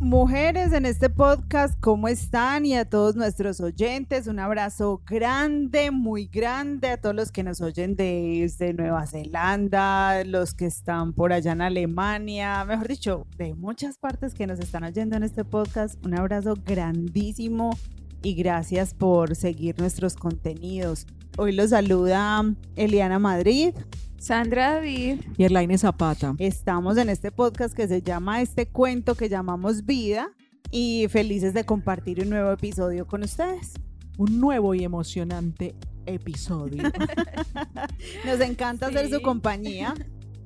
Mujeres en este podcast, ¿cómo están? Y a todos nuestros oyentes, un abrazo grande, muy grande a todos los que nos oyen desde Nueva Zelanda, los que están por allá en Alemania, mejor dicho, de muchas partes que nos están oyendo en este podcast. Un abrazo grandísimo y gracias por seguir nuestros contenidos. Hoy los saluda Eliana Madrid. Sandra David y Erlaine Zapata. Estamos en este podcast que se llama Este cuento que llamamos Vida y felices de compartir un nuevo episodio con ustedes. Un nuevo y emocionante episodio. nos encanta hacer su compañía.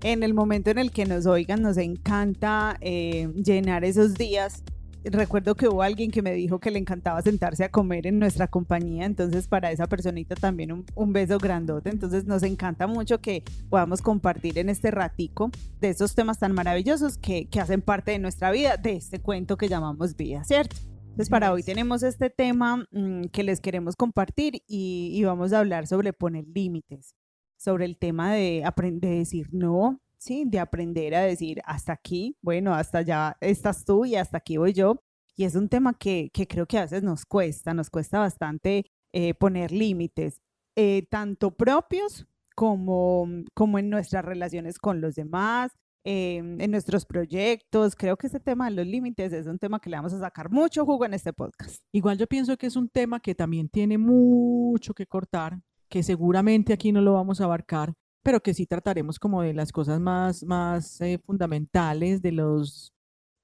En el momento en el que nos oigan, nos encanta eh, llenar esos días recuerdo que hubo alguien que me dijo que le encantaba sentarse a comer en nuestra compañía, entonces para esa personita también un, beso grandote, entonces nos encanta mucho que podamos compartir en este ratico de estos temas tan maravillosos que, hacen parte de nuestra vida, de este cuento que llamamos vida, ¿cierto? Entonces para hoy tenemos este tema mm, que les queremos compartir y, y, vamos a hablar sobre poner límites, sobre el tema de, aprender a decir no, De aprender a decir, hasta aquí, bueno, hasta allá estás tú y hasta aquí voy yo. Y es un tema que, creo que a veces nos cuesta, nos cuesta bastante eh, poner límites, eh, tanto propios como, como en nuestras relaciones con los demás, em, en nuestros proyectos. Creo que ese tema de los límites es un tema que le vamos a sacar mucho jugo en este podcast. Igual yo pienso que es un tema que también tiene mucho que cortar, que seguramente aquí no lo vamos a abarcar, pero que sí trataremos como de las cosas más, más eh, fundamentales, de los,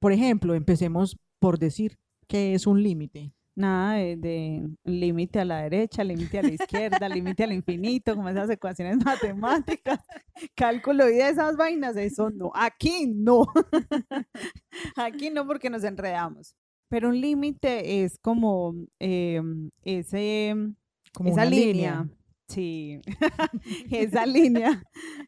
por ejemplo, empecemos por decir qué es un límite. Nada de, límite a la derecha, límite a la izquierda, límite al infinito, como esas ecuaciones matemáticas, cálculo y de esas vainas, eso no, aquí no, aquí no porque nos enredamos. Pero un límite es como em, ese, como esa línea Sí, esa línea,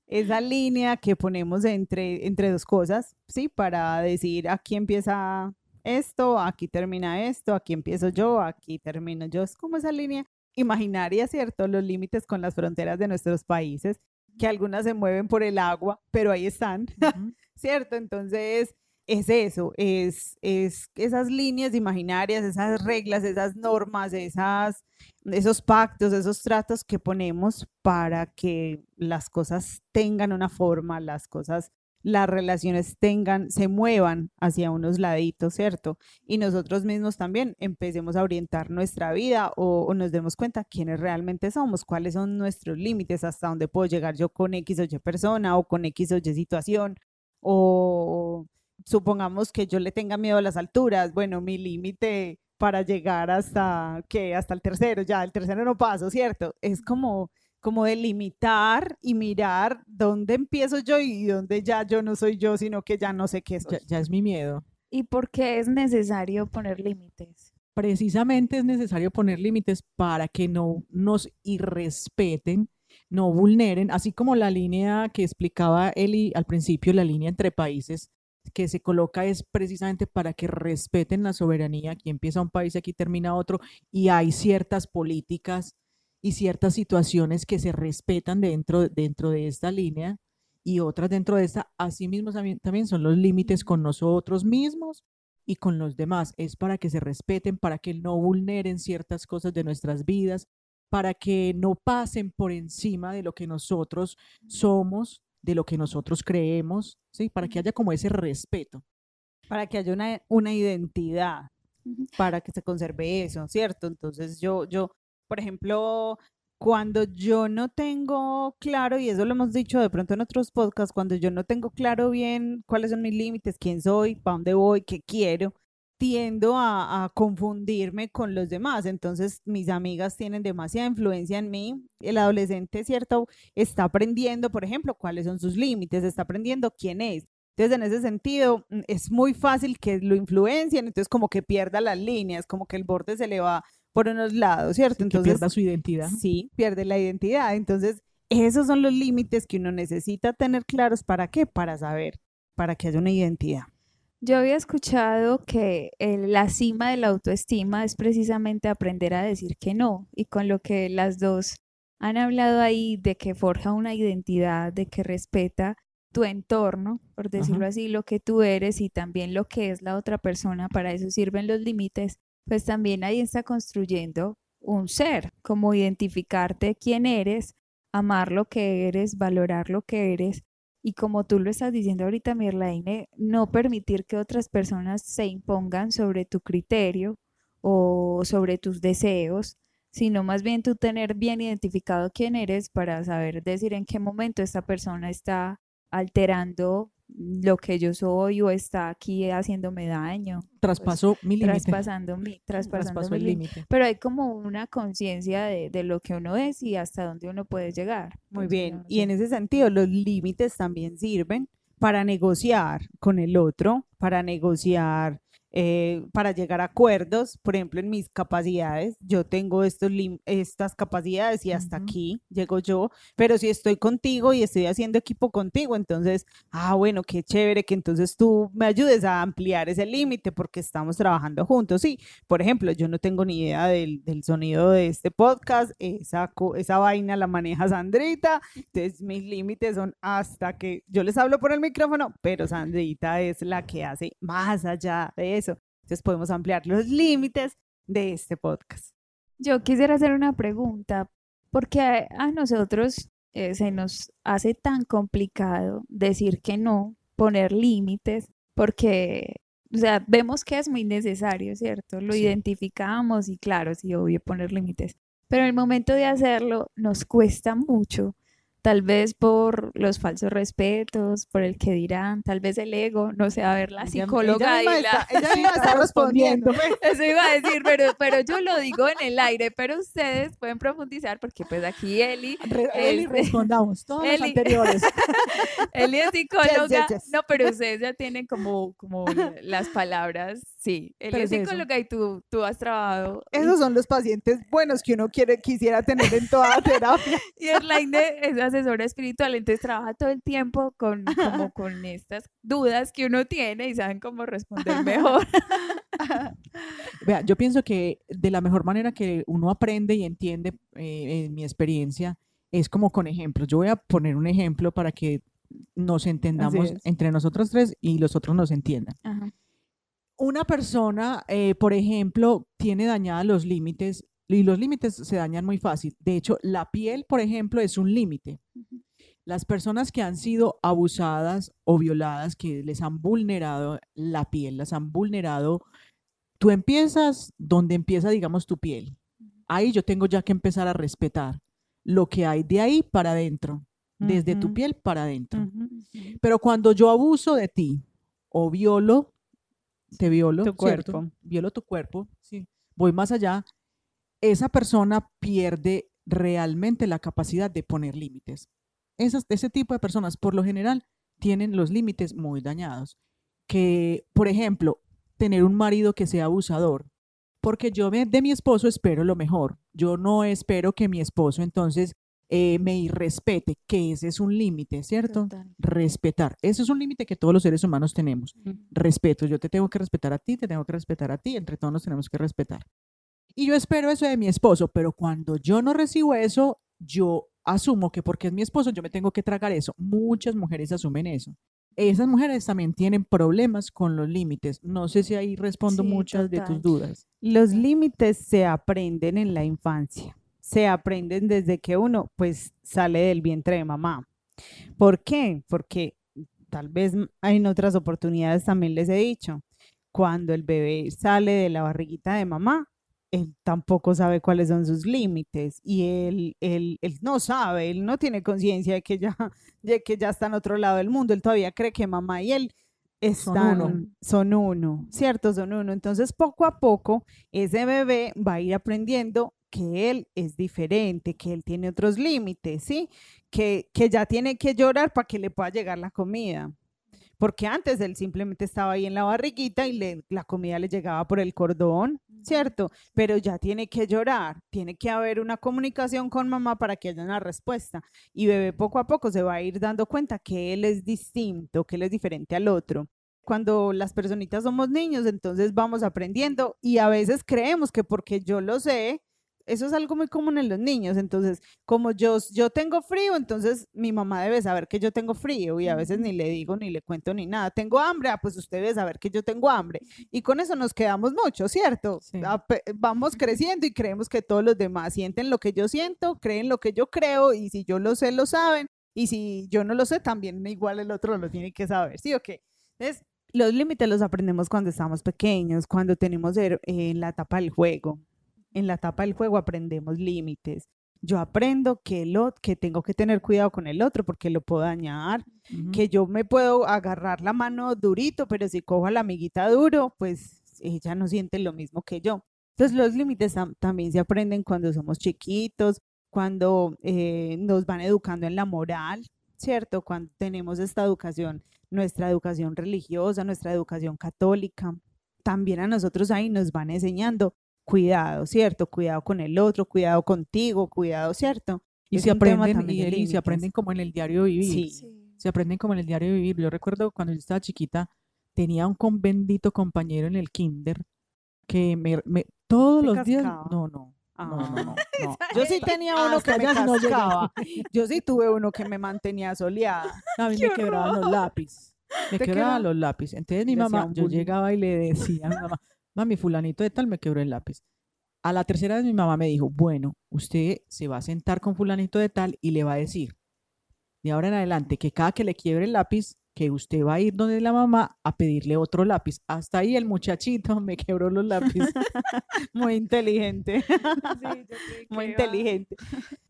esa línea que ponemos entre, entre dos cosas, ¿sí? Para decir aquí empieza esto, aquí termina esto, aquí empiezo yo, aquí termino yo. Es como esa línea imaginaria, ¿cierto? Los límites con las fronteras de nuestros países, que algunas se mueven por el agua, pero ahí están, ¿cierto? Entonces, es eso, es, es esas líneas imaginarias, esas reglas, esas normas, esas, esos pactos, esos tratos que ponemos para que las cosas tengan una forma, las cosas, las relaciones tengan, se muevan hacia unos laditos, ¿cierto? Y nosotros mismos también empecemos a orientar nuestra vida o, o nos demos cuenta quiénes realmente somos, cuáles son nuestros límites, hasta dónde puedo llegar yo con X o Y persona o con X o Y situación o supongamos que yo le tenga miedo a las alturas, bueno, mi límite para llegar hasta que hasta el tercero, ya el tercero no paso, ¿cierto? Es como como delimitar y mirar dónde empiezo yo y dónde ya yo no soy yo, sino que ya no sé qué soy. Ya, ya es mi miedo. ¿Y por qué es necesario poner límites? Precisamente es necesario poner límites para que no nos irrespeten, no vulneren, así como la línea que explicaba Eli al principio, la línea entre países, que se coloca es precisamente para que respeten la soberanía. Aquí empieza un país, y aquí termina otro, y hay ciertas políticas y ciertas situaciones que se respetan dentro, dentro de esta línea y otras dentro de esta. Asimismo también, también son los límites con nosotros mismos y con los demás. Es para que se respeten, para que no vulneren ciertas cosas de nuestras vidas, para que no pasen por encima de lo que nosotros somos de lo que nosotros creemos, ¿sí? Para que haya como ese respeto. Para que haya una, una identidad, para que se conserve eso, ¿cierto? Entonces yo, yo, por ejemplo, cuando yo no tengo claro, y eso lo hemos dicho de pronto en otros podcasts, cuando yo no tengo claro bien cuáles son mis límites, quién soy, para dónde voy, qué quiero, tiendo a, confundirme con los demás. Entonces, mis amigas tienen demasiada influencia en mí. El adolescente, ¿cierto? Está aprendiendo, por ejemplo, cuáles son sus límites, está aprendiendo quién es. Entonces, en ese sentido, mm, es muy fácil que lo influencien, entonces como que pierda las líneas, como que el borde se le va por unos lados, ¿cierto? Entonces, que pierda su identidad. Sí, pierde la identidad. Entonces, esos son los límites que uno necesita tener claros. ¿Para qué? Para saber, para que haya una identidad. Yo había escuchado que la cima de la autoestima es precisamente aprender a decir que no, y con lo que las dos han hablado ahí de que forja una identidad, de que respeta, tu entorno, por decirlo así, lo que tú eres y también lo que es la otra persona, para eso sirven los límites, pues también ahí está construyendo un ser, como identificarte quién eres, amar lo que eres, valorar lo que eres y como tú lo estás diciendo ahorita, Mirlaine, no permitir que otras personas se impongan sobre tu criterio o sobre tus deseos, sino más bien tú tener bien identificado quién eres para saber decir en qué momento esta persona está alterando lo que yo soy o está aquí haciéndome daño. Pues, Traspasó mi límite. Traspasando mi, traspasando el límite. Pero hay como una conciencia de, de, lo que uno es y hasta dónde uno puede llegar. Muy bien. Y en ese sentido, los límites también sirven para negociar con el otro, para negociar eh, para llegar a acuerdos, por ejemplo, en mis capacidades, yo tengo estos estas capacidades y hasta aquí llego yo, pero si estoy contigo y estoy haciendo equipo contigo, entonces, ah, bueno, qué chévere que entonces tú me ayudes a ampliar ese límite porque estamos trabajando juntos. Sí, por ejemplo, yo no tengo ni idea del, del sonido de este podcast, esa, esa vaina la maneja Sandrita, entonces mis límites son hasta que yo les hablo por el micrófono, pero Sandrita es la que hace más allá de eso entonces podemos ampliar los límites de este podcast. Yo quisiera hacer una pregunta, porque a, nosotros eh, se nos hace tan complicado decir que no, poner límites, porque, o sea, vemos que es muy necesario, ¿cierto? Lo identificamos y claro, sí, obvio poner límites, pero en el momento de hacerlo nos cuesta mucho tal vez por los falsos respetos, por el que dirán, tal vez el ego, no sé, a ver, la psicóloga ella, ella, ella está respondiendo. Eso iba a decir, pero, pero yo lo digo en el aire, pero ustedes pueden profundizar porque pues aquí Eli... Eli respondamos, todos los anteriores. Eli es psicóloga, no, pero ustedes ya tienen como, como las palabras, sí, Eli es psicóloga y tú, tú has trabajado. Esos son los pacientes buenos que uno quiere, quisiera tener en toda terapia. y Erlaine es asesora espiritual, entonces trabaja todo el tiempo con, como con estas dudas que uno tiene y saben cómo responder mejor. Vea, yo pienso que de la mejor manera que uno aprende y entiende, eh, en mi experiencia, es como con ejemplos. Yo voy a poner un ejemplo para que nos entendamos entre nosotros tres y los otros nos entiendan. Una persona, eh, por ejemplo, tiene dañados los límites y los límites se dañan muy fácil. De hecho, la piel, por ejemplo, es un límite. Las personas que han sido abusadas o violadas, que les han vulnerado la piel, las han vulnerado, tú empiezas donde empieza, digamos, tu piel. Ahí yo tengo ya que empezar a respetar lo que hay de ahí para adentro, desde tu piel para adentro. Pero cuando yo abuso de ti o violo, te violo, tu cuerpo. Violo tu cuerpo, sí. Voy más allá, esa persona pierde realmente la capacidad de poner límites. Esas, ese tipo de personas, por lo general, tienen los límites muy dañados. Que, por ejemplo, tener un marido que sea abusador, porque yo de mi esposo espero lo mejor. Yo no espero que mi esposo entonces eh, me irrespete, que ese es un límite, ¿cierto? Respetar. Ese es un límite que todos los seres humanos tenemos. Respeto. Yo te tengo que respetar a ti, te tengo que respetar a ti, entre todos nos tenemos que respetar. Y yo espero eso de mi esposo, pero cuando yo no recibo eso, yo asumo que porque es mi esposo, yo me tengo que tragar eso. Muchas mujeres asumen eso. Esas mujeres también tienen problemas con los límites. No sé si ahí respondo muchas de tus dudas. Los límites se aprenden en la infancia. Se aprenden desde que uno pues sale del vientre de mamá. ¿Por qué? Porque tal vez en otras oportunidades también les he dicho, cuando el bebé sale de la barriguita de mamá, él tampoco sabe cuáles son sus límites y él, él, él no sabe, él no tiene conciencia de que ya, de que ya está en otro lado del mundo, él todavía cree que mamá y él están, son uno. son uno, ¿cierto? Son uno. Entonces, poco a poco, ese bebé va a ir aprendiendo que él es diferente, que él tiene otros límites, ¿sí? Que, que ya tiene que llorar para que le pueda llegar la comida porque antes él simplemente estaba ahí en la barriguita y le, la comida le llegaba por el cordón, ¿cierto? Pero ya tiene que llorar, tiene que haber una comunicación con mamá para que haya una respuesta. Y bebé poco a poco se va a ir dando cuenta que él es distinto, que él es diferente al otro. Cuando las personitas somos niños, entonces vamos aprendiendo y a veces creemos que porque yo lo sé, eso es algo muy común en los niños. Entonces, como yo, yo tengo frío, entonces mi mamá debe saber que yo tengo frío y a veces ni le digo, ni le cuento, ni nada. Tengo hambre, ah, pues usted debe saber que yo tengo hambre. Y con eso nos quedamos mucho, ¿cierto? Vamos creciendo y creemos que todos los demás sienten lo que yo siento, creen lo que yo creo y si yo lo sé, lo saben. Y si yo no lo sé, también igual el otro lo tiene que saber, ¿sí o qué? Entonces, los límites los aprendemos cuando estamos pequeños, cuando tenemos er, en la etapa del juego. En la etapa del juego aprendemos límites. Yo aprendo que, lo, que tengo que tener cuidado con el otro porque lo puedo dañar, que yo me puedo agarrar la mano durito, pero si cojo a la amiguita duro, pues ella no siente lo mismo que yo. Entonces los límites también se aprenden cuando somos chiquitos, cuando eh, nos van educando en la moral, ¿cierto? Cuando tenemos esta educación nuestra educación religiosa, nuestra educación católica. También a nosotros ahí nos van enseñando cuidado, ¿cierto? Cuidado con el otro, cuidado contigo, cuidado, ¿cierto? Y se aprenden, y, se aprenden como en el diario de vivir. Sí. Se aprenden como en el diario de vivir. Yo recuerdo cuando yo estaba chiquita, tenía un con bendito compañero en el kinder que me, todos los días, no, no, no, no, no, Yo sí tenía uno que me cascaba. Yo sí tuve uno que me mantenía soleada. A mí me quebraban los lápices. Me quebraban los lápices. Entonces mi mamá, yo llegaba y le decía a mi mamá, mami, fulanito de tal me quebró el lápiz. A la tercera vez mi mamá me dijo, bueno, usted se va a sentar con fulanito de tal y le va a decir, de ahora en adelante, que cada que le quiebre el lápiz, que usted va a ir donde la mamá a pedirle otro lápiz. Hasta ahí el muchachito me quebró los lápices. Muy inteligente. Muy inteligente.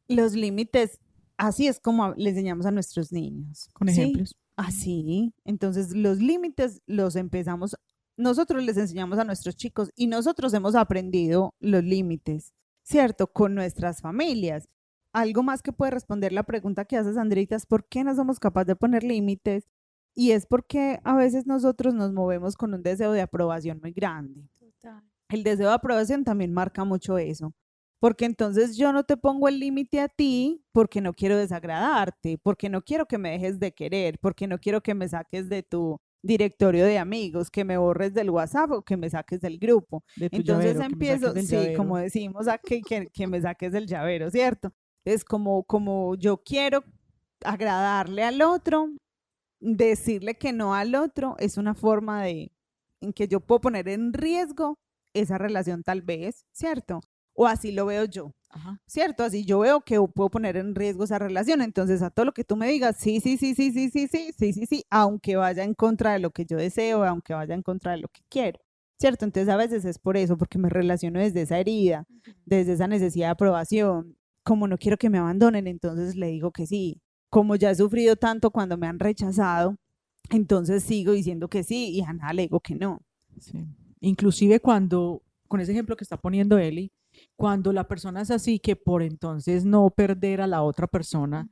Los límites, así es como le enseñamos a nuestros niños. Con ejemplos. Así. Entonces, los límites los empezamos, nosotros les enseñamos a nuestros chicos y nosotros hemos aprendido los límites, ¿cierto? Con nuestras familias. Algo más que puede responder la pregunta que haces, Andrita, es por qué no somos capaces de poner límites y es porque a veces nosotros nos movemos con un deseo de aprobación muy grande. El deseo de aprobación también marca mucho eso. Porque entonces yo no te pongo el límite a ti porque no quiero desagradarte, porque no quiero que me dejes de querer, porque no quiero que me saques de tu directorio de amigos, que me borres del WhatsApp o que me saques del grupo. entonces empiezo, sí, como decimos aquí, que, que, me saques del llavero, ¿cierto? Es como, como yo quiero agradarle al otro, decirle que no al otro es una forma de en que yo puedo poner en riesgo esa relación tal vez, ¿cierto? O así lo veo yo, ¿cierto? Así yo veo que puedo poner en riesgo esa relación. Entonces, a todo lo que tú me digas, sí, sí, sí, sí, sí, sí, sí, sí, sí, sí, aunque vaya en contra de lo que yo deseo, aunque vaya en contra de lo que quiero, ¿cierto? Entonces, a veces es por eso, porque me relaciono desde esa herida, desde esa necesidad de aprobación. Como no quiero que me abandonen, entonces le digo que sí, como ya he sufrido tanto cuando me han rechazado, entonces sigo diciendo que sí y a nada le digo que no. Inclusive cuando, con ese ejemplo que está poniendo Eli, cuando la persona es así que por entonces no perder a la otra persona,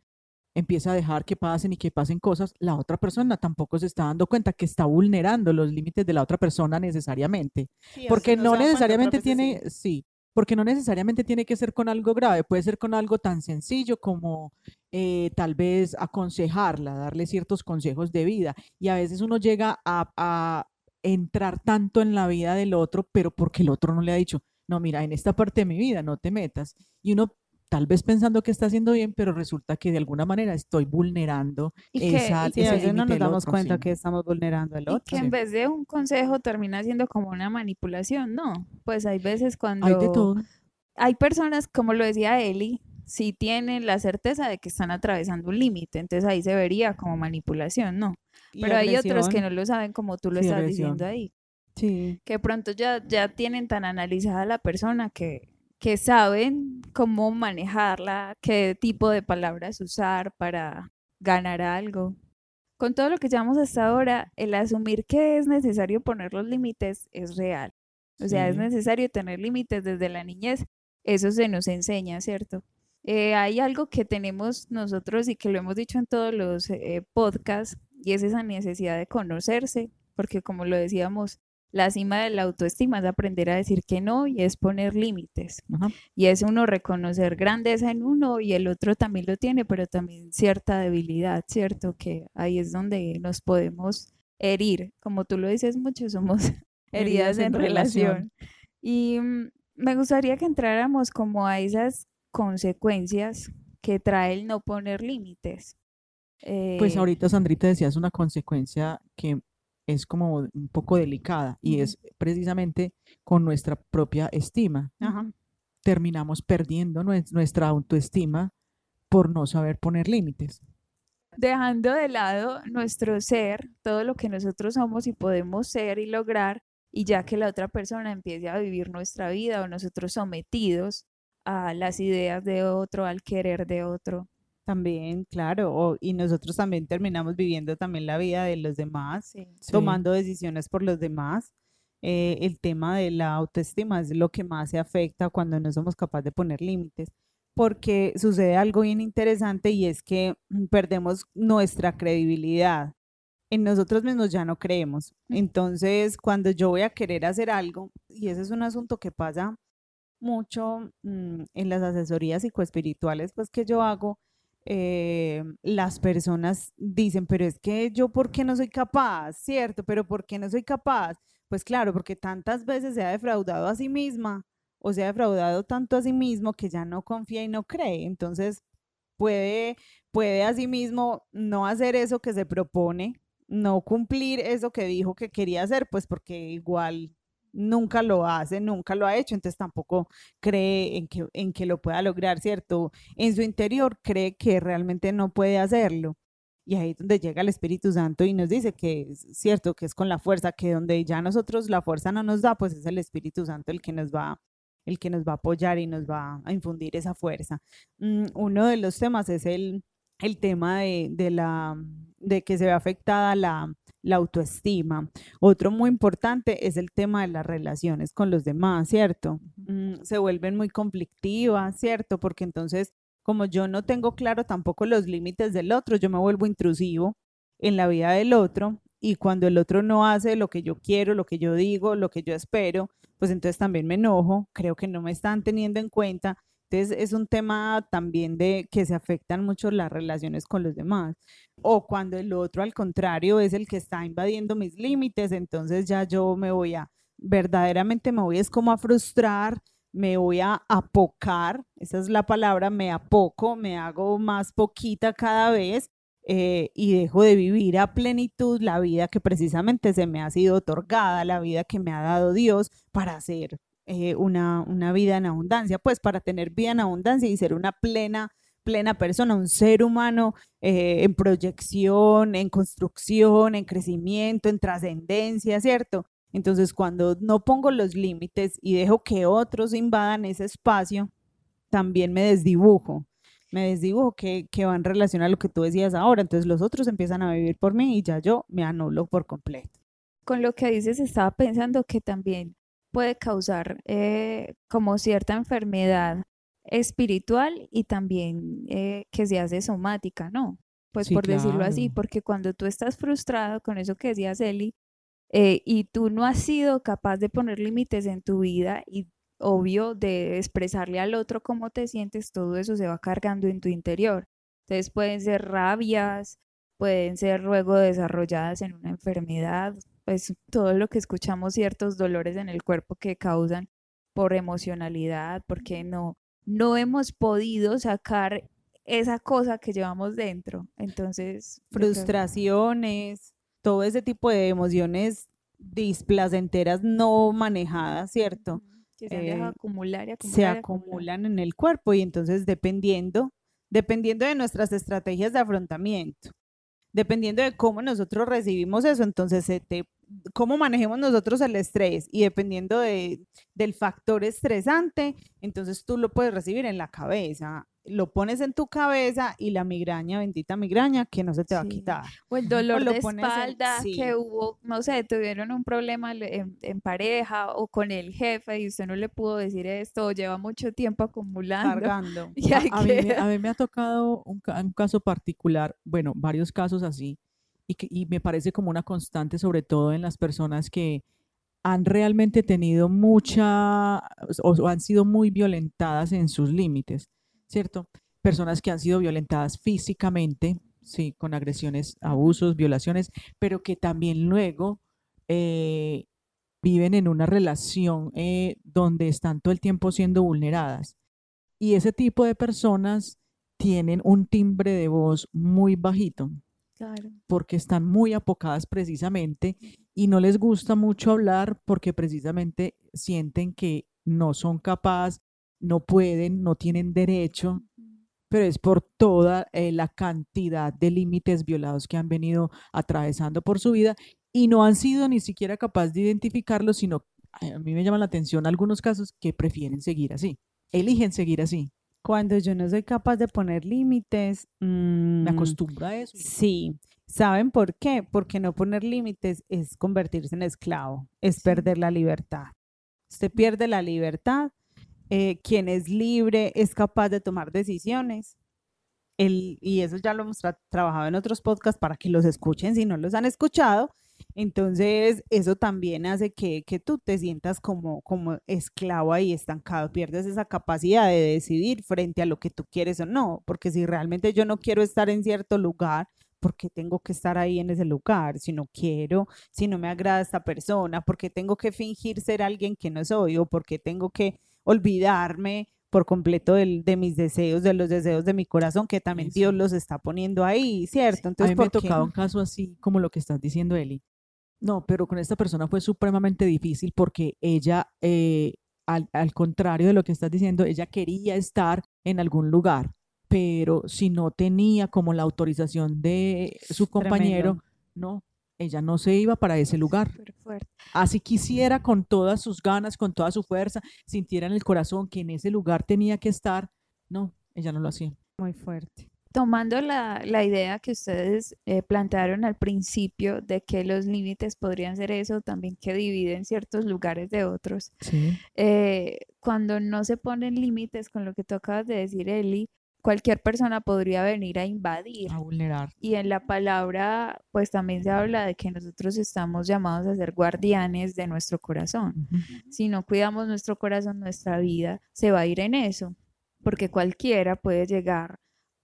empieza a dejar que pasen y que pasen cosas, la otra persona tampoco se está dando cuenta que está vulnerando los límites de la otra persona necesariamente. porque no necesariamente tiene, sí, porque no necesariamente tiene que ser con algo grave, puede ser con algo tan sencillo como eh, tal vez aconsejarla, darle ciertos consejos de vida. Y a veces uno llega a, a, entrar tanto en la vida del otro, pero porque el otro no le ha dicho, no, mira, en esta parte de mi vida no te metas. Y uno tal vez pensando que está haciendo bien, pero resulta que de alguna manera estoy vulnerando y esa, a veces no nos damos cuenta que estamos vulnerando al otro. Y que en vez de un consejo termina siendo como una manipulación, no. Pues hay veces cuando hay de todo. Hay personas, como lo decía Eli, si tienen la certeza de que están atravesando un límite, entonces ahí se vería como manipulación, no. Pero hay otros que no lo saben como tú lo estás diciendo ahí. Sí. Que pronto ya, ya tienen tan analizada la persona que que saben cómo manejarla, qué tipo de palabras usar para ganar algo. Con todo lo que llevamos hasta ahora, el asumir que es necesario poner los límites es real. O sea, es necesario tener límites desde la niñez. Eso se nos enseña, ¿cierto? Eh, hay algo que tenemos nosotros y que lo hemos dicho en todos los eh, podcasts y es esa necesidad de conocerse, porque como lo decíamos, la cima de la autoestima es aprender a decir que no y es poner límites. Y es uno reconocer grandeza en uno y el otro también lo tiene, pero también cierta debilidad, ¿cierto? Que ahí es donde nos podemos herir. Como tú lo dices mucho, somos heridas, en, relación. Y mm, Me gustaría que entráramos como a esas consecuencias que trae el no poner límites. Pues Eh, ahorita Sandrita decías una consecuencia que es como un poco delicada y es precisamente con nuestra propia estima. Ajá. Terminamos perdiendo nues- nuestra autoestima por no saber poner límites. dejando de lado nuestro ser, todo lo que nosotros somos y podemos ser y lograr, y ya que la otra persona empiece a vivir nuestra vida o nosotros sometidos a las ideas de otro, al querer de otro. También, claro. o- y nosotros también terminamos viviendo también la vida de los demás, Sí. Sí. tomando decisiones por los demás. Eh, el tema de la autoestima es lo que más se afecta cuando no somos capaces de poner límites, porque sucede algo bien interesante y es que mm, perdemos nuestra credibilidad. En nosotros mismos ya no creemos. Entonces, cuando yo voy a querer hacer algo, y ese es un asunto que pasa mucho mm, en las asesorías psicoespirituales, pues que yo hago, eh, las personas dicen, pero es que yo, ¿por qué no soy capaz? ¿Cierto? Pero ¿por qué no soy capaz? Pues claro, porque tantas veces se ha defraudado a sí misma o se ha defraudado tanto a sí mismo que ya no confía y no cree. Entonces, puede, puede a sí mismo no hacer eso que se propone, no cumplir eso que dijo que quería hacer, pues porque igual nunca lo hace, nunca lo ha hecho, entonces tampoco cree en que, en que lo pueda lograr, ¿cierto? En su interior cree que realmente no puede hacerlo. Y ahí es donde llega el Espíritu Santo y nos dice que es cierto, que es con la fuerza, que donde ya nosotros la fuerza no nos da, pues es el Espíritu Santo el que nos va, el que nos va a apoyar y nos va a infundir esa fuerza. Mm, uno de los temas es el, el tema de, de la, de que se ve afectada la, la autoestima. Otro muy importante es el tema de las relaciones con los demás, ¿cierto? Mm, se vuelven muy conflictivas, ¿cierto? Porque entonces, como yo no tengo claro tampoco los límites del otro, yo me vuelvo intrusivo en la vida del otro y cuando el otro no hace lo que yo quiero, lo que yo digo, lo que yo espero, pues entonces también me enojo, creo que no me están teniendo en cuenta. Entonces es un tema también de que se afectan mucho las relaciones con los demás. O cuando el otro al contrario es el que está invadiendo mis límites, entonces ya yo me voy a, verdaderamente me voy es como a frustrar, me voy a apocar, esa es la palabra, me apoco, me hago más poquita cada vez eh, y dejo de vivir a plenitud la vida que precisamente se me ha sido otorgada, la vida que me ha dado Dios para hacer eh, una, una vida en abundancia, pues para tener vida en abundancia y ser una plena plena persona, un ser humano eh, en proyección, en construcción, en crecimiento, en trascendencia, ¿cierto? Entonces, cuando no pongo los límites y dejo que otros invadan ese espacio, también me desdibujo. Me desdibujo que, que va en relación a lo que tú decías ahora. Entonces, los otros empiezan a vivir por mí y ya yo me anulo por completo. Con lo que dices, estaba pensando que también puede causar eh, como cierta enfermedad espiritual y también eh, que se hace somática, ¿no? Pues Sí, por decirlo así, porque cuando tú estás frustrado con eso que decías Eli, eh, y tú no has sido capaz de poner límites en tu vida y obvio de expresarle al otro cómo te sientes, todo eso se va cargando en tu interior. Entonces pueden ser rabias, pueden ser luego desarrolladas en una enfermedad, pues todo lo que escuchamos, ciertos dolores en el cuerpo que causan por emocionalidad, porque no, no hemos podido sacar esa cosa que llevamos dentro. Entonces, creo- Frustraciones, todo ese tipo de emociones displacenteras no manejadas, ¿cierto? Que se eh, acumular y acumular se y acumular. acumulan en el cuerpo y entonces dependiendo, dependiendo de nuestras estrategias de afrontamiento, dependiendo de cómo nosotros recibimos eso, entonces se te- cómo manejemos nosotros el estrés y dependiendo de, del factor estresante, entonces tú lo puedes recibir en la cabeza, lo pones en tu cabeza y la migraña, bendita migraña, que no se te va a quitar. O el dolor lo de pones en- espalda sí. que hubo, no sé, tuvieron un problema le- en, en pareja o con el jefe y usted no le pudo decir esto, o lleva mucho tiempo acumulando. Cargando. Y A, ahí a mí, a mí me ha tocado un, un caso particular, bueno, varios casos así, y, que, y me parece como una constante, sobre todo en las personas que han realmente tenido mucha o, o han sido muy violentadas en sus límites, ¿cierto? Personas que han sido violentadas físicamente, sí, con agresiones, abusos, violaciones, pero que también luego eh, viven en una relación eh, donde están todo el tiempo siendo vulneradas. Y ese tipo de personas tienen un timbre de voz muy bajito. Porque están muy apocadas precisamente y no les gusta mucho hablar porque precisamente sienten que no son capaces, no pueden, no tienen derecho, pero es por toda eh, la cantidad de límites violados que han venido atravesando por su vida y no han sido ni siquiera capaces de identificarlos, sino a mí me llama la atención algunos casos que prefieren seguir así, eligen seguir así. Cuando yo no soy capaz de poner límites, me mm, acostumbro a eso. Sí, ¿saben por qué? Porque no poner límites es convertirse en esclavo, es perder la libertad. Usted pierde la libertad, eh, quien es libre es capaz de tomar decisiones. El, y eso ya lo hemos trabajado en otros podcasts para que los escuchen si no los han escuchado. Entonces, eso también hace que, tú te sientas como, como esclavo ahí estancado, pierdes esa capacidad de decidir frente a lo que tú quieres o no, porque si realmente yo no quiero estar en cierto lugar, ¿por qué tengo que estar ahí en ese lugar? Si no quiero, si no me agrada esta persona, ¿por qué tengo que fingir ser alguien que no soy? ¿O por qué tengo que olvidarme por completo de mis deseos, de los deseos de mi corazón, que también Dios los está poniendo ahí, ¿cierto? Entonces, a mí me ha tocado un caso así como lo que estás diciendo, Eli. No, pero con esta persona fue supremamente difícil porque ella, eh, al, contrario de lo que estás diciendo, ella quería estar en algún lugar, pero si no tenía como la autorización de su compañero, no, ella no se iba para ese lugar. Así quisiera con todas sus ganas, con toda su fuerza, sintiera en el corazón que en ese lugar tenía que estar, no, ella no lo hacía. Muy fuerte tomando la, idea que ustedes eh, plantearon al principio de que los límites podrían ser eso, también que dividen ciertos lugares de otros, eh, cuando no se ponen límites con lo que tú acabas de decir, Eli, cualquier persona podría venir a invadir. A vulnerar. Y en la palabra, pues también se habla de que nosotros estamos llamados a ser guardianes de nuestro corazón. Si no cuidamos nuestro corazón, nuestra vida se va a ir en eso, porque cualquiera puede llegar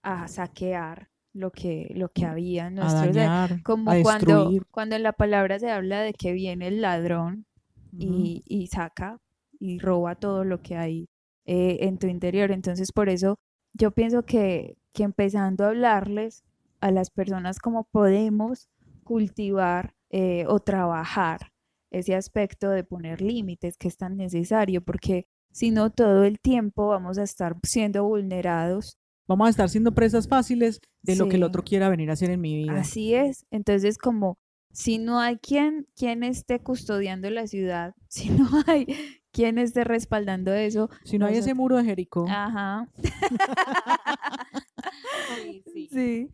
a saquear lo que, lo que había en nuestro ser. Como cuando, cuando en la palabra se habla de que viene el ladrón y, y, saca y roba todo lo que hay eh, en tu interior. Entonces, por eso yo pienso que, que empezando a hablarles a las personas cómo podemos cultivar eh, o trabajar ese aspecto de poner límites que es tan necesario, porque si no todo el tiempo vamos a estar siendo vulnerados vamos a estar siendo presas fáciles de lo que el otro quiera venir a hacer en mi vida. Así es. Entonces, como si no hay quien, quien esté custodiando la ciudad, si no hay quien esté respaldando eso. Si no hay ese muro de Jericó. Ajá. sí, sí.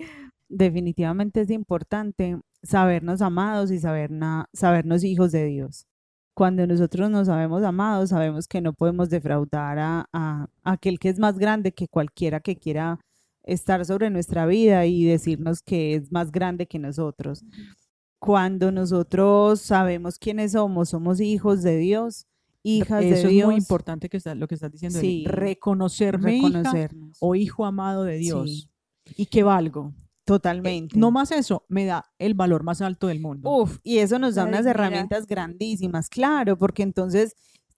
Definitivamente es importante sabernos amados y saber sabernos hijos de Dios cuando nosotros nos sabemos amados, sabemos que no podemos defraudar a, aquel que es más grande que cualquiera que quiera estar sobre nuestra vida y decirnos que es más grande que nosotros. Cuando nosotros sabemos quiénes somos, somos hijos de Dios, hijas de Dios. Eso es muy importante que está, lo que estás diciendo. Sí, reconocerme o hijo amado de Dios. Y que valgo. Totalmente. no más eso, me da el valor más alto del mundo. Uf, y eso nos da unas herramientas grandísimas, claro, porque entonces,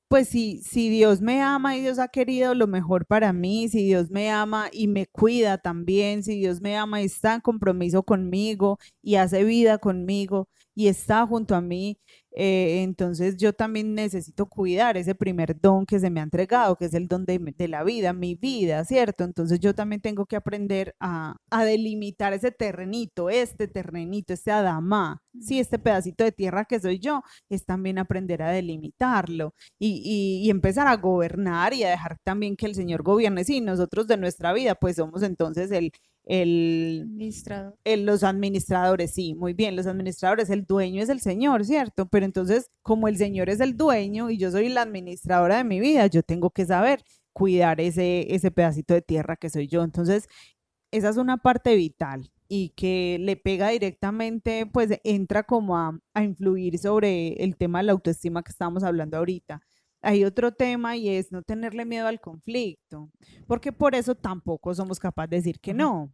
pues si, si Dios me ama y Dios ha querido lo mejor para mí, si Dios me ama y me cuida también, si Dios me ama y está en compromiso conmigo y hace vida conmigo y está junto a mí, eh, entonces yo también necesito cuidar ese primer don que se me ha entregado, que es el don de, la vida, mi vida, ¿cierto? Entonces yo también tengo que aprender a, delimitar ese terrenito, este terrenito, este Adama, sí, este pedacito de tierra que soy yo, es también aprender a delimitarlo y, y, empezar a gobernar y a dejar también que el Señor gobierne, sí, nosotros de nuestra vida, pues somos entonces el, el, los administradores, sí, muy bien, los administradores, el dueño es el Señor, ¿cierto? Pero entonces, como el Señor es el dueño y yo soy la administradora de mi vida, yo tengo que saber cuidar ese, ese pedacito de tierra que soy yo. Entonces, esa es una parte vital y que le pega directamente, pues entra como a, a influir sobre el tema de la autoestima que estábamos hablando ahorita hay otro tema y es no tenerle miedo al conflicto, porque por eso tampoco somos capaces de decir que no.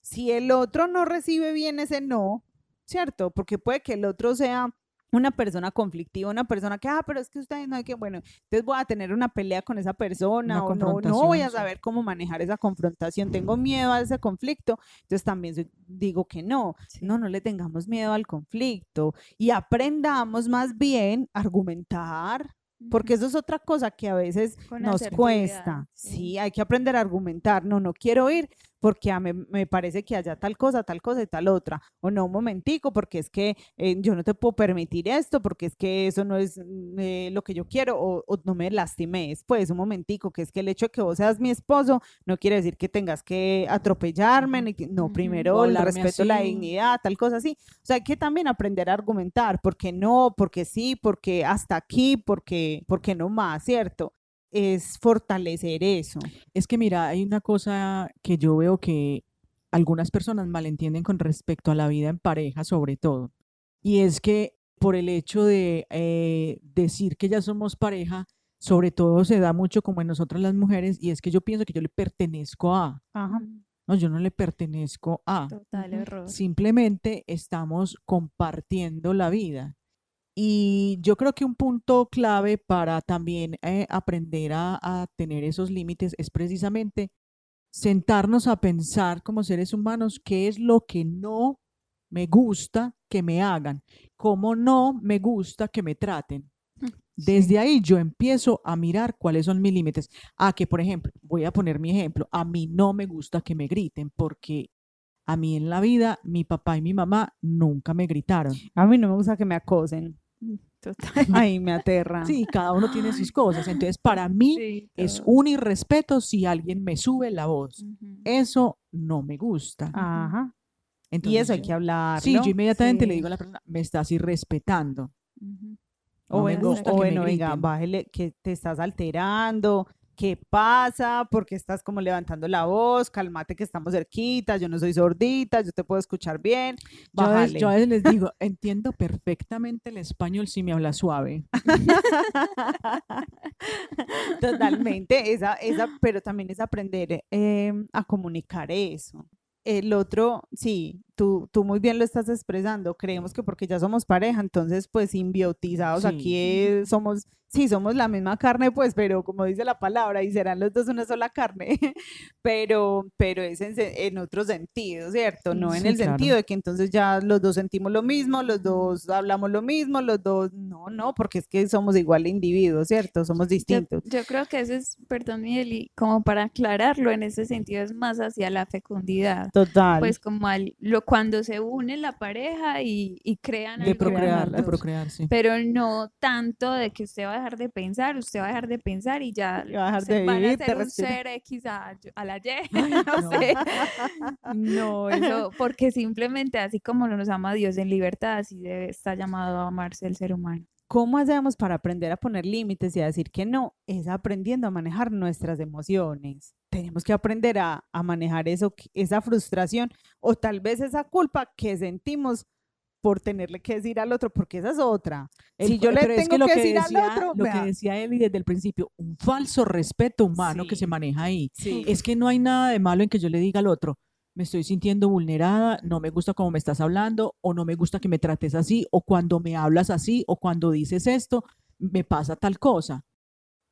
Si el otro no recibe bien ese no, ¿cierto? Porque puede que el otro sea una persona conflictiva, una persona que, ah, pero es que usted no hay que, bueno, entonces voy a tener una pelea con esa persona o no, no voy a saber cómo manejar esa confrontación, tengo miedo a ese conflicto, entonces también digo que no, no, no le tengamos miedo al conflicto y aprendamos más bien a argumentar, porque eso es otra cosa que a veces nos cuesta. Sí. hay que aprender a argumentar. No, no quiero ir porque a me, me, parece que haya tal cosa, tal cosa y tal otra. O no, un momentico, porque es que eh, yo no te puedo permitir esto, porque es que eso no es mm, eh, lo que yo quiero, o, no me lastimes. Pues un momentico, que es que el hecho de que vos seas mi esposo no quiere decir que tengas que atropellarme, ni no, primero el respeto, la dignidad, tal cosa así. O sea, hay que también aprender a argumentar, porque no, porque sí, porque hasta aquí, porque, porque no más, ¿cierto? Es fortalecer eso. Es que mira, hay una cosa que yo veo que algunas personas malentienden con respecto a la vida en pareja, sobre todo, y es que por el hecho de eh, decir que ya somos pareja, sobre todo se da mucho como en nosotras las mujeres, y es que yo pienso que yo le pertenezco a. No, yo no le pertenezco a. Total error. Simplemente estamos compartiendo la vida. Y yo creo que un punto clave para también eh, aprender a, tener esos límites es precisamente sentarnos a pensar como seres humanos qué es lo que no me gusta que me hagan, cómo no me gusta que me traten. Mm, Desde ahí yo empiezo a mirar cuáles son mis límites. A que, por ejemplo, voy a poner mi ejemplo, a mí no me gusta que me griten porque a mí en la vida mi papá y mi mamá nunca me gritaron. A mí no me gusta que me acosen. Total. Ay, me aterra. Sí, cada uno tiene sus cosas. Entonces, para mí es un irrespeto si alguien me sube la voz. Eso no me gusta. Ajá. y eso hay que hablar. Sí, yo inmediatamente le digo a la persona, me estás irrespetando. o bueno, o bueno venga, bájele que te estás alterando, ¿qué pasa? ¿Por qué estás como levantando la voz? Cálmate que estamos cerquita, yo no soy sordita, yo te puedo escuchar bien. Yo a, veces, les digo, entiendo perfectamente el español si me habla suave. Totalmente, esa, esa, pero también es aprender em, a comunicar eso. El otro, sí, tú, tú muy bien lo estás expresando. Creemos que porque ya somos pareja, entonces pues simbiotizados aquí somos sí, somos la misma carne, pues, pero como dice la palabra, y serán los dos una sola carne, pero, pero es en, otro sentido, ¿cierto? No en el sentido de que entonces ya los dos sentimos lo mismo, los dos hablamos lo mismo, los dos, no, no, porque es que somos igual individuos, ¿cierto? Somos distintos. Yo, creo que eso es, perdón, Miguel, y como para aclararlo, en ese sentido es más hacia la fecundidad. Total. Pues como al, lo, cuando se une la pareja y, y crean de procrear, de procrear, sí. Pero no tanto de que usted va a dejar de pensar, usted va a dejar de pensar y ya va a dejar de vivir, a ser un ser X a, la Y, no, sé. No, eso, porque simplemente así como nos ama Dios en libertad, así debe, está llamado a amarse el ser humano. ¿Cómo hacemos para aprender a poner límites y a decir que no? Es aprendiendo a manejar nuestras emociones. Tenemos que aprender a, a manejar eso, esa frustración o tal vez esa culpa que sentimos por tenerle que decir al otro, porque esa es otra. si yo le tengo que, decir al otro, lo que decía Eli desde el principio, un falso respeto humano que se maneja ahí. Es que no hay nada de malo en que yo le diga al otro, me estoy sintiendo vulnerada, no me gusta cómo me estás hablando, o no me gusta que me trates así, o cuando me hablas así, o cuando dices esto, me pasa tal cosa.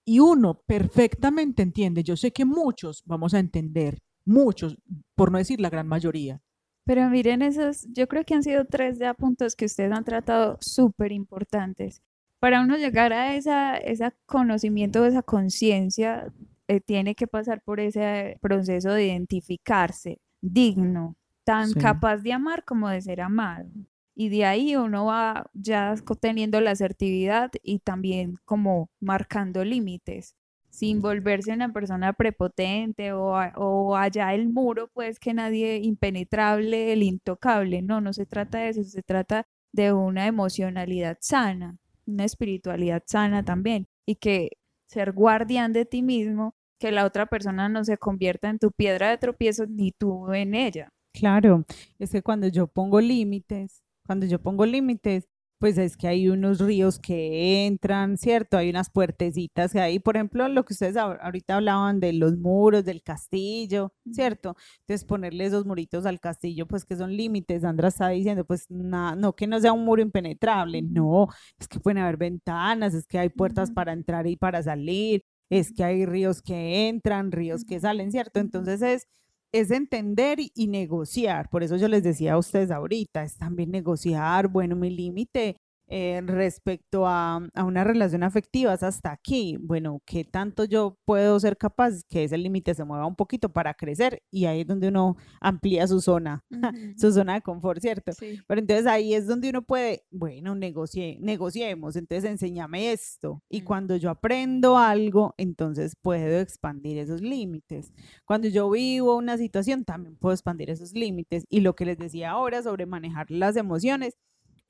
Y uno perfectamente entiende, yo sé que muchos vamos a entender, muchos, por no decir la gran mayoría, pero miren esos, yo creo que han sido tres ya puntos que ustedes han tratado súper importantes. Para uno llegar a esa, ese conocimiento, esa conciencia, eh, tiene que pasar por ese proceso de identificarse digno, tan capaz de amar como de ser amado. Y de ahí uno va ya teniendo la asertividad y también como marcando límites sin volverse una persona prepotente o, o, allá el muro, pues que nadie impenetrable, el intocable. No, no se trata de eso, se trata de una emocionalidad sana, una espiritualidad sana también y que ser guardián de ti mismo, que la otra persona no se convierta en tu piedra de tropiezo ni tú en ella. Claro, es que cuando yo pongo límites, cuando yo pongo límites, pues es que hay unos ríos que entran, ¿cierto? Hay unas puertecitas que hay, por ejemplo, lo que ustedes ahorita hablaban de los muros del castillo, ¿cierto? Entonces ponerle esos muritos al castillo, pues que son límites, Sandra está diciendo, pues nada, no que no sea un muro impenetrable, no, es que pueden haber ventanas, es que hay puertas para entrar y para salir, es que hay ríos que entran, ríos que salen, ¿cierto? Entonces es es entender y, negociar. Por eso yo les decía a ustedes ahorita, es también negociar, bueno, mi límite eh, respecto a, una relación afectiva es hasta aquí. Bueno, ¿qué tanto yo puedo ser capaz que ese límite se mueva un poquito para crecer? Y ahí es donde uno amplía su zona, su zona de confort, ¿cierto? Pero entonces ahí es donde uno puede, bueno, negocie, negociemos, entonces enséñame esto. Y cuando yo aprendo algo, entonces puedo expandir esos límites. Cuando yo vivo una situación, también puedo expandir esos límites. Y lo que les decía ahora sobre manejar las emociones,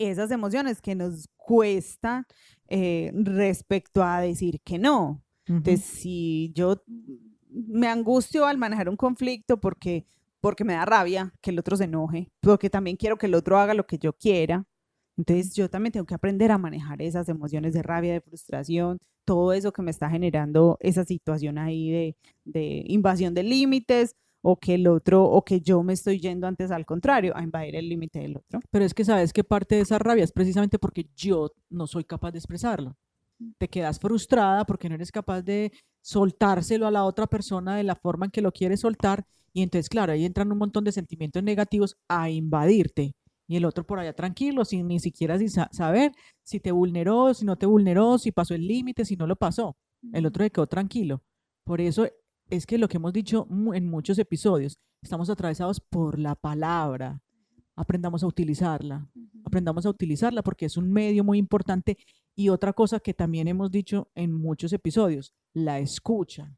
esas emociones que nos cuesta eh, respecto a decir que no. Entonces, si yo me angustio al manejar un conflicto porque, porque me da rabia que el otro se enoje, porque también quiero que el otro haga lo que yo quiera, entonces yo también tengo que aprender a manejar esas emociones de rabia, de frustración, todo eso que me está generando esa situación ahí de, de invasión de límites o que el otro, o que yo me estoy yendo antes al contrario, a invadir el límite del otro. Pero es que sabes que parte de esa rabia es precisamente porque yo no soy capaz de expresarlo. Te quedas frustrada porque no eres capaz de soltárselo a la otra persona de la forma en que lo quieres soltar. Y entonces, claro, ahí entran un montón de sentimientos negativos a invadirte. Y el otro por allá tranquilo, sin ni siquiera saber si te vulneró, si no te vulneró, si pasó el límite, si no lo pasó. El otro se quedó tranquilo. Por eso es que lo que hemos dicho en muchos episodios, estamos atravesados por la palabra. Aprendamos a utilizarla, aprendamos a utilizarla porque es un medio muy importante. Y otra cosa que también hemos dicho en muchos episodios, la escucha.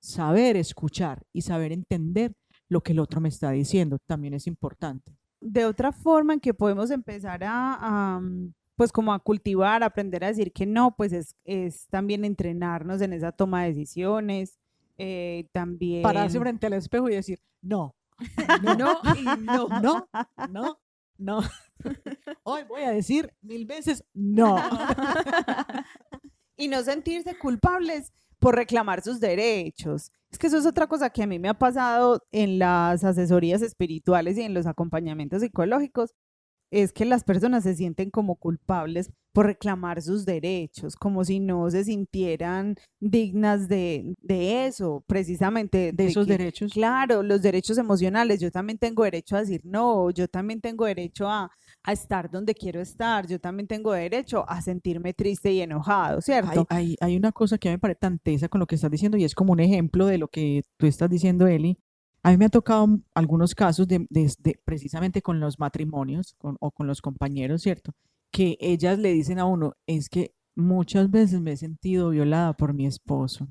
Saber escuchar y saber entender lo que el otro me está diciendo también es importante. De otra forma en que podemos empezar a, pues como a cultivar, aprender a decir que no, pues es, es también entrenarnos en esa toma de decisiones, eh, también. Pararse frente al espejo y decir, no, no, no, no, no, no, no. Hoy voy a decir mil veces no. y no sentirse culpables por reclamar sus derechos. Es que eso es otra cosa que a mí me ha pasado en las asesorías espirituales y en los acompañamientos psicológicos, es que las personas se sienten como culpables por reclamar sus derechos, como si no se sintieran dignas de, eso, precisamente. De, esos derechos. Claro, los derechos emocionales. Yo también tengo derecho a decir no, yo también tengo derecho a, estar donde quiero estar, yo también tengo derecho a sentirme triste y enojado, ¿cierto? Hay, hay, una cosa que a me parece tan tesa con lo que estás diciendo y es como un ejemplo de lo que tú estás diciendo, Eli, a mí me ha tocado algunos casos de, precisamente con los matrimonios o con los compañeros, ¿cierto? Que ellas le dicen a uno, es que muchas veces me he sentido violada por mi esposo.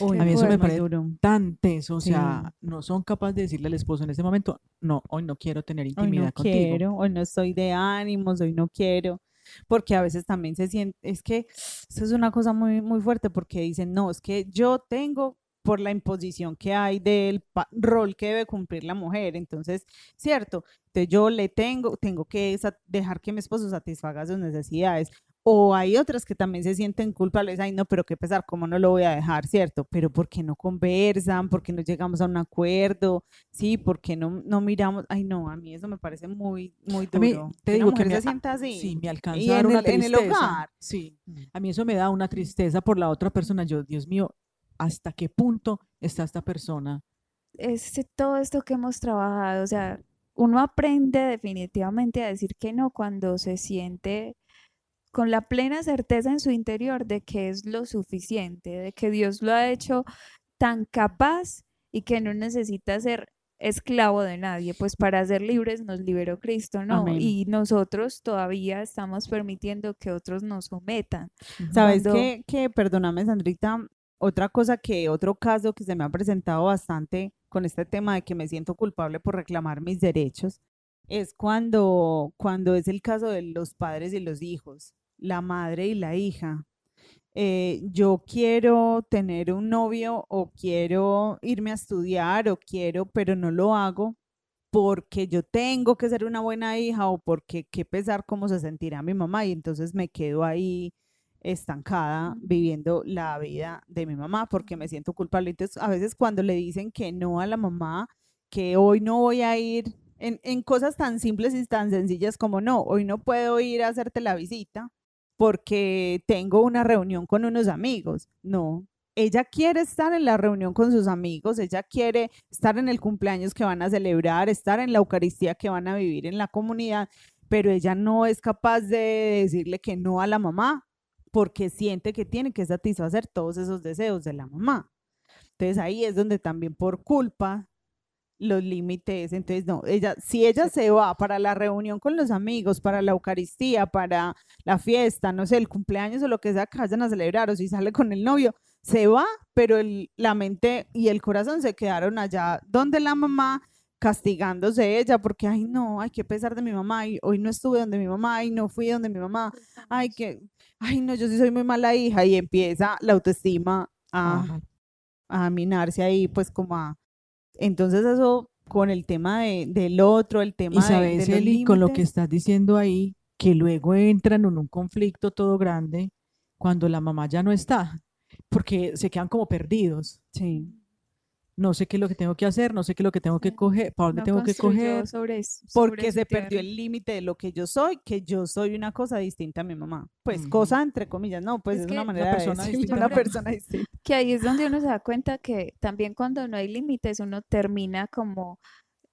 a mí eso me parece tan teso, o sea, no son capaces de decirle al esposo en ese momento, no, hoy no quiero tener intimidad hoy no contigo. quiero, hoy no estoy de ánimos, hoy no quiero porque a veces también se siente, es que eso es una cosa muy, muy fuerte porque dicen, no, es que yo tengo por la imposición que hay del rol que debe cumplir la mujer. Entonces, cierto, entonces yo le tengo, tengo que dejar que mi esposo satisfaga sus necesidades. O hay otras que también se sienten culpables, ay no, pero qué pesar, ¿cómo no lo voy a dejar, cierto? Pero ¿por qué no conversan? ¿Por qué no llegamos a un acuerdo? Sí, ¿por qué no, no miramos? Ay no, a mí eso me parece muy, muy duro. te digo que me, se sienta así. Sí, me alcanza a una tristeza. En el hogar. Sí, mm. a mí eso me da una tristeza por la otra persona. Yo, Dios mío, hasta qué punto está esta persona. Es todo esto que hemos trabajado, o sea, uno aprende definitivamente a decir que no cuando se siente con la plena certeza en su interior de que es lo suficiente, de que Dios lo ha hecho tan capaz y que no necesita ser esclavo de nadie, pues para ser libres nos liberó Cristo, ¿no? Y nosotros todavía estamos permitiendo que otros nos sometan. ¿Sabes qué? Que, perdóname, Sandrita, otra cosa que, otro caso que se me ha presentado bastante con este tema de que me siento culpable por reclamar mis derechos, es cuando, cuando es el caso de los padres y los hijos, la madre y la hija. Eh, yo quiero tener un novio o quiero irme a estudiar o quiero, pero no lo hago porque yo tengo que ser una buena hija o porque qué pesar cómo se sentirá mi mamá y entonces me quedo ahí estancada viviendo la vida de mi mamá porque me siento culpable. Entonces, a veces cuando le dicen que no a la mamá, que hoy no voy a ir en, en cosas tan simples y tan sencillas como no, hoy no puedo ir a hacerte la visita porque tengo una reunión con unos amigos. No, ella quiere estar en la reunión con sus amigos, ella quiere estar en el cumpleaños que van a celebrar, estar en la Eucaristía que van a vivir en la comunidad, pero ella no es capaz de decirle que no a la mamá porque siente que tiene que satisfacer todos esos deseos de la mamá. Entonces ahí es donde también por culpa los límites, entonces no, ella, si ella se va para la reunión con los amigos, para la Eucaristía, para la fiesta, no sé, el cumpleaños o lo que sea que vayan a celebrar, o si sale con el novio, se va, pero el, la mente y el corazón se quedaron allá donde la mamá castigándose ella porque, ay no, hay que pesar de mi mamá, y hoy no estuve donde mi mamá, y no fui donde mi mamá, ay que, ay no, yo sí soy muy mala hija y empieza la autoestima a, a minarse ahí, pues como a, entonces eso con el tema de, del otro, el tema y sabes, de, de Eli, con lo que estás diciendo ahí, que luego entran en un conflicto todo grande cuando la mamá ya no está, porque se quedan como perdidos. Sí no sé qué es lo que tengo que hacer, no sé qué es lo que tengo que coger, para dónde no tengo que coger. Sobre, porque se perdió el límite de lo que yo soy, que yo soy una cosa distinta a mi mamá. Pues cosa entre comillas, no, pues es, una manera una persona de distinta. una persona distinta. Que ahí es donde uno se da cuenta que también cuando no hay límites uno termina como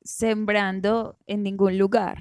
sembrando en ningún lugar.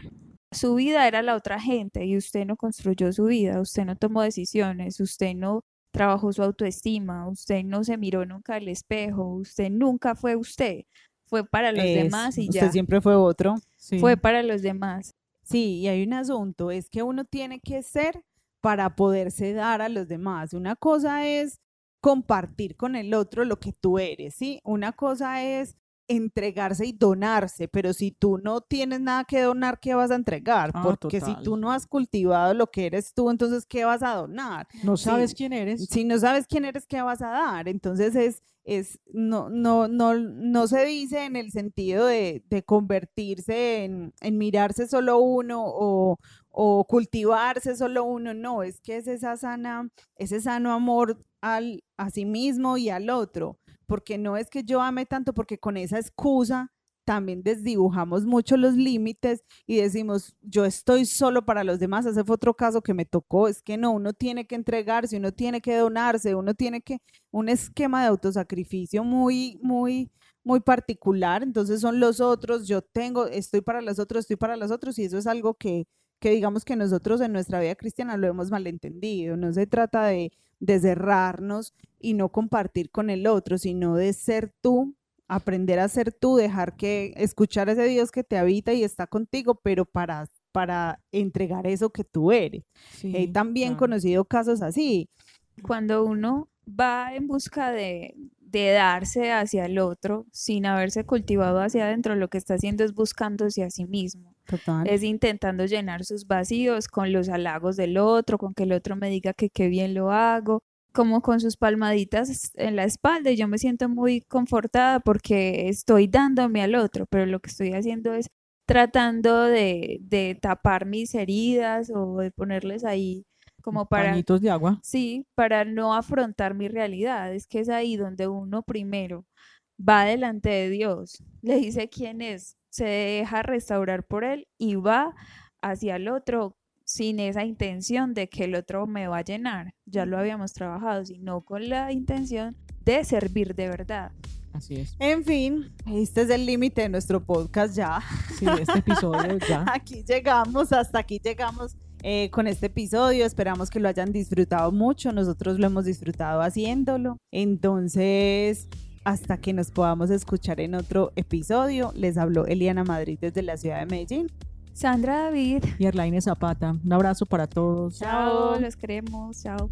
Su vida era la otra gente y usted no construyó su vida, usted no tomó decisiones, usted no trabajó su autoestima, usted no se miró nunca al espejo, usted nunca fue usted, fue para los Es, demás y usted ya, siempre fue otro. Sí. fue para los demás. Sí, y hay un asunto, es que uno tiene que ser para poderse dar a los demás. Una cosa es compartir con el otro lo que tú eres, ¿sí? Una cosa es entregarse y donarse, pero si tú no tienes nada que donar, ¿qué vas a entregar? Ah, Porque si total. tú no has cultivado lo que eres tú, entonces, ¿qué vas a donar? no sabes quién eres. Si no sabes quién eres, ¿qué vas a dar? Entonces es, es no, no, no, no se dice en el sentido de, de convertirse en, en mirarse solo uno o, o cultivarse solo uno, no, es que es esa sana, ese sano amor al, a sí mismo y al otro, porque no es que yo ame tanto, porque con esa excusa también desdibujamos mucho los límites y decimos, yo estoy solo para los demás. Ese fue otro caso que me tocó, es que no, uno tiene que entregarse, uno tiene que donarse, uno tiene que, un esquema de autosacrificio muy, muy, muy particular. Entonces son los otros, yo tengo, estoy para los otros, estoy para los otros y eso es algo que, que digamos que nosotros en nuestra vida cristiana lo hemos malentendido. No se trata de, de cerrarnos y no compartir con el otro, sino de ser tú aprender a ser tú, dejar que escuchar a ese Dios que te habita y está contigo, pero para, para entregar eso que tú eres. Sí, He también conocido casos así. Cuando uno va en busca de, de darse hacia el otro sin haberse cultivado hacia adentro, lo que está haciendo es buscándose a sí mismo. Total. Es intentando llenar sus vacíos con los halagos del otro, con que el otro me diga que qué bien lo hago, como con sus palmaditas en la espalda y yo me siento muy confortada porque estoy dándome al otro, pero lo que estoy haciendo es tratando de, de tapar mis heridas o de ponerles ahí como para... Pañitos de agua. Sí, para no afrontar mi realidad. Es que es ahí donde uno primero va delante de Dios, le dice quién es, se deja restaurar por él y va hacia el otro sin esa intención de que el otro me va a llenar. Ya lo habíamos trabajado, sino con la intención de servir de verdad. Así es. En fin, este es el límite de nuestro podcast ya. Sí, este episodio ya. Aquí llegamos, hasta aquí llegamos eh, con este episodio. Esperamos que lo hayan disfrutado mucho. Nosotros lo hemos disfrutado haciéndolo. Entonces, hasta que nos podamos escuchar en otro episodio, les habló Eliana Madrid desde la ciudad de Medellín. Sandra David, Y Arlaine Zapata. Un abrazo para todos. chao, los queremos, chao.